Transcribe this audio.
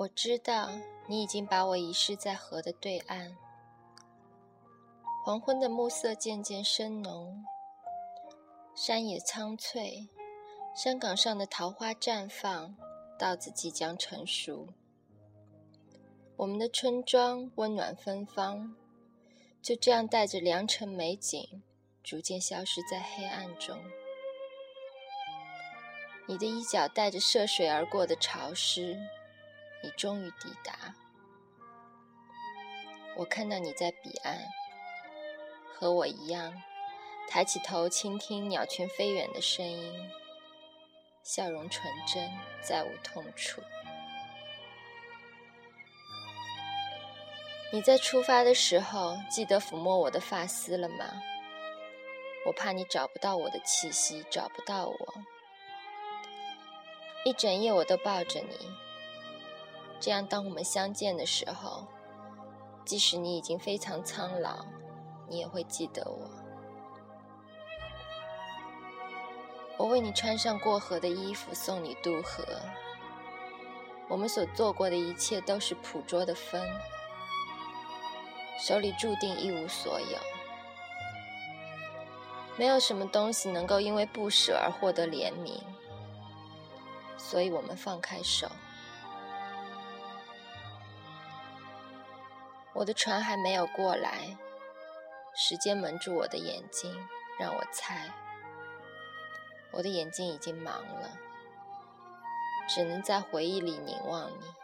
我知道你已经把我遗失在河的对岸。黄昏的暮色渐渐深浓，山野苍翠，山岗上的桃花绽放，稻子即将成熟。我们的村庄温暖芬芳，就这样带着良辰美景，逐渐消失在黑暗中。你的衣角带着涉水而过的潮湿。你终于抵达，我看到你在彼岸，和我一样，抬起头倾听鸟群飞远的声音，笑容纯真，再无痛楚。你在出发的时候记得抚摸我的发丝了吗？我怕你找不到我的气息，找不到我。一整夜我都抱着你。这样，当我们相见的时候，即使你已经非常苍老，你也会记得我。我为你穿上过河的衣服，送你渡河。我们所做过的一切都是捕捉的风，手里注定一无所有。没有什么东西能够因为不舍而获得怜悯，所以我们放开手。我的船还没有过来，时间蒙住我的眼睛，让我猜，我的眼睛已经盲了，只能在回忆里凝望你。